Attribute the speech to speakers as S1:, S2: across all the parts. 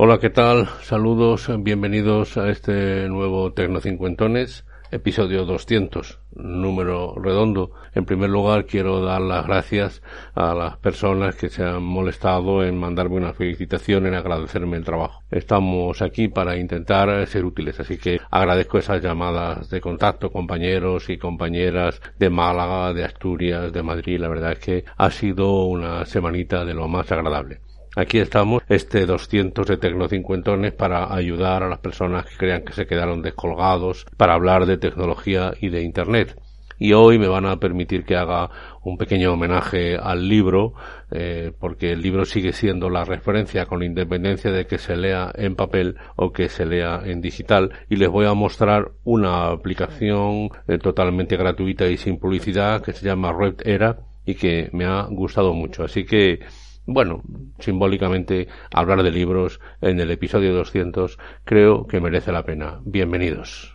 S1: Hola, ¿qué tal? Saludos, bienvenidos a este nuevo Tecno Cincuentones episodio 200, número redondo. En primer lugar, quiero dar las gracias a las personas que se han molestado en mandarme una felicitación, en agradecerme el trabajo. Estamos aquí para intentar ser útiles, así que agradezco esas llamadas de contacto, compañeros y compañeras de Málaga, de Asturias, de Madrid. La verdad es que ha sido una semanita de lo más agradable. Aquí estamos, este 200 de Tecnocincuentones para ayudar a las personas que crean que se quedaron descolgados, para hablar de tecnología y de Internet. Y hoy me van a permitir que haga un pequeño homenaje al libro, eh, porque el libro sigue siendo la referencia con independencia de que se lea en papel o que se lea en digital. Y les voy a mostrar una aplicación eh, totalmente gratuita y sin publicidad que se llama Red Era y que me ha gustado mucho. Así que bueno, simbólicamente hablar de libros en el episodio 200 creo que merece la pena. Bienvenidos.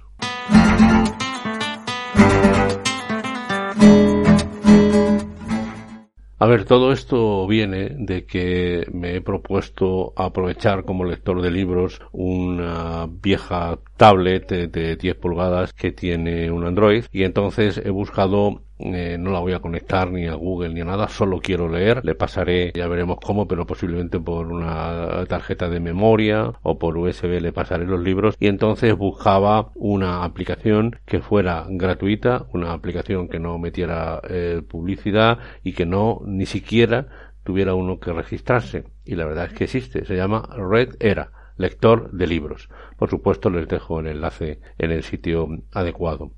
S1: A ver, todo esto viene de que me he propuesto aprovechar como lector de libros una vieja tablet de 10 pulgadas que tiene un Android y entonces he buscado eh, no la voy a conectar ni a Google ni a nada, solo quiero leer, le pasaré, ya veremos cómo, pero posiblemente por una tarjeta de memoria o por USB le pasaré los libros y entonces buscaba una aplicación que fuera gratuita, una aplicación que no metiera eh, publicidad y que no ni siquiera tuviera uno que registrarse y la verdad es que existe, se llama Red Era lector de libros. Por supuesto les dejo el enlace en el sitio adecuado.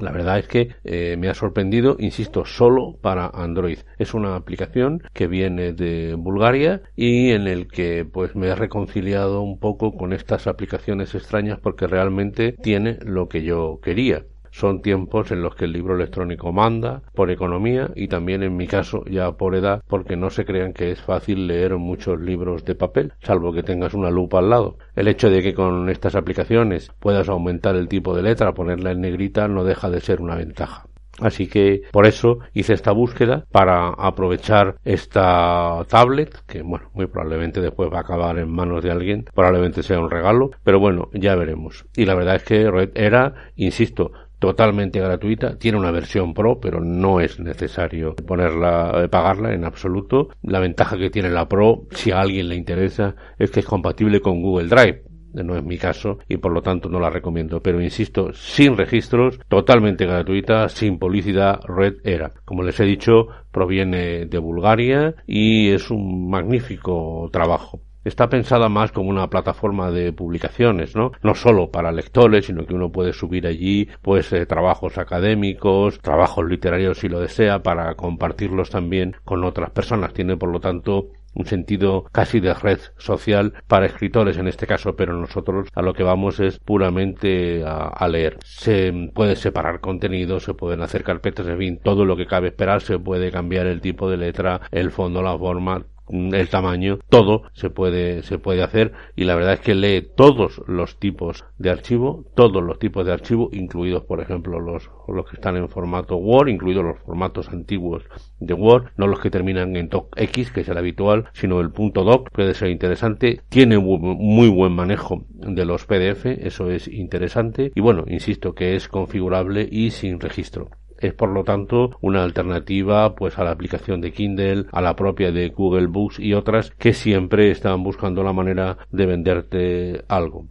S1: La verdad es que eh, me ha sorprendido, insisto, solo para Android. Es una aplicación que viene de Bulgaria y en el que pues me he reconciliado un poco con estas aplicaciones extrañas porque realmente tiene lo que yo quería. Son tiempos en los que el libro electrónico manda por economía y también en mi caso ya por edad porque no se crean que es fácil leer muchos libros de papel, salvo que tengas una lupa al lado. El hecho de que con estas aplicaciones puedas aumentar el tipo de letra, ponerla en negrita, no deja de ser una ventaja. Así que por eso hice esta búsqueda para aprovechar esta tablet, que bueno, muy probablemente después va a acabar en manos de alguien, probablemente sea un regalo, pero bueno, ya veremos. Y la verdad es que era, insisto, totalmente gratuita, tiene una versión Pro, pero no es necesario ponerla, eh, pagarla en absoluto. La ventaja que tiene la Pro, si a alguien le interesa, es que es compatible con Google Drive. No es mi caso y por lo tanto no la recomiendo. Pero insisto, sin registros, totalmente gratuita, sin publicidad, Red Era. Como les he dicho, proviene de Bulgaria y es un magnífico trabajo está pensada más como una plataforma de publicaciones, ¿no? No solo para lectores, sino que uno puede subir allí, pues, eh, trabajos académicos, trabajos literarios si lo desea, para compartirlos también con otras personas. Tiene, por lo tanto, un sentido casi de red social para escritores en este caso, pero nosotros a lo que vamos es puramente a, a, leer. Se puede separar contenido, se pueden hacer carpetas, en fin, todo lo que cabe esperar, se puede cambiar el tipo de letra, el fondo, la forma, el tamaño, todo se puede, se puede hacer. Y la verdad es que lee todos los tipos de archivo, todos los tipos de archivo, incluidos por ejemplo los, los que están en formato Word, incluidos los formatos antiguos de Word, no los que terminan en docx, que es el habitual, sino el punto doc, puede ser interesante, tiene muy buen manejo de los PDF, eso es interesante. Y bueno, insisto que es configurable y sin registro. Es por lo tanto una alternativa pues a la aplicación de Kindle, a la propia de Google Books y otras que siempre están buscando la manera de venderte algo.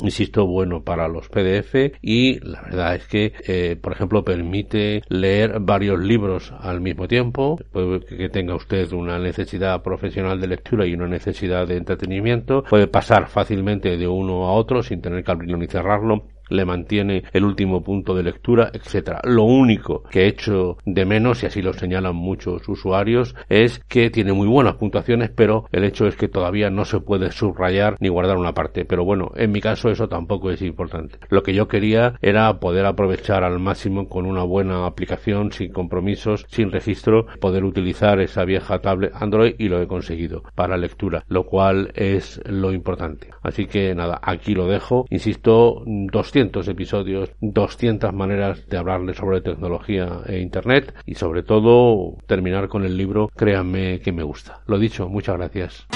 S1: Insisto, bueno para los PDF y la verdad es que, eh, por ejemplo, permite leer varios libros al mismo tiempo, puede que tenga usted una necesidad profesional de lectura y una necesidad de entretenimiento, puede pasar fácilmente de uno a otro sin tener que abrirlo ni cerrarlo le mantiene el último punto de lectura, etcétera. Lo único que he hecho de menos, y así lo señalan muchos usuarios, es que tiene muy buenas puntuaciones, pero el hecho es que todavía no se puede subrayar ni guardar una parte. Pero bueno, en mi caso eso tampoco es importante. Lo que yo quería era poder aprovechar al máximo con una buena aplicación, sin compromisos, sin registro, poder utilizar esa vieja tablet Android y lo he conseguido para lectura, lo cual es lo importante. Así que nada, aquí lo dejo. Insisto, 200 episodios, 200 maneras de hablarle sobre tecnología e Internet y sobre todo terminar con el libro Créanme que me gusta. Lo dicho, muchas gracias.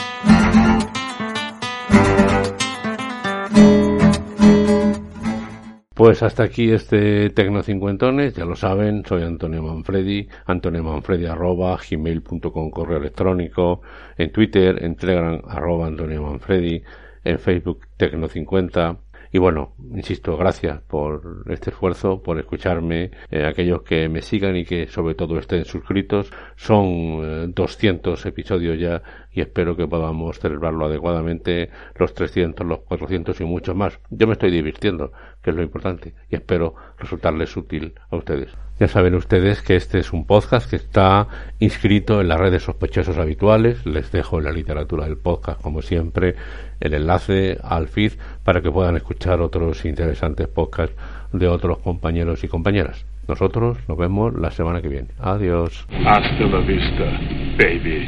S1: Pues hasta aquí este Tecnocincuentones. Ya lo saben, soy Antonio Manfredi, antonio manfredi arroba gmail.com correo electrónico, en Twitter, en Telegram arroba antonio manfredi, en Facebook Tecno 50, y bueno, insisto, gracias por este esfuerzo, por escucharme, eh, aquellos que me sigan y que sobre todo estén suscritos. Son 200 eh, episodios ya y espero que podamos celebrarlo adecuadamente, los 300, los 400 y muchos más. Yo me estoy divirtiendo, que es lo importante, y espero resultarles útil a ustedes. Ya saben ustedes que este es un podcast que está inscrito en las redes sospechosos habituales. Les dejo en la literatura del podcast, como siempre, el enlace al feed para que puedan escuchar otros interesantes podcasts de otros compañeros y compañeras. Nosotros nos vemos la semana que viene. Adiós.
S2: Hasta la vista, baby.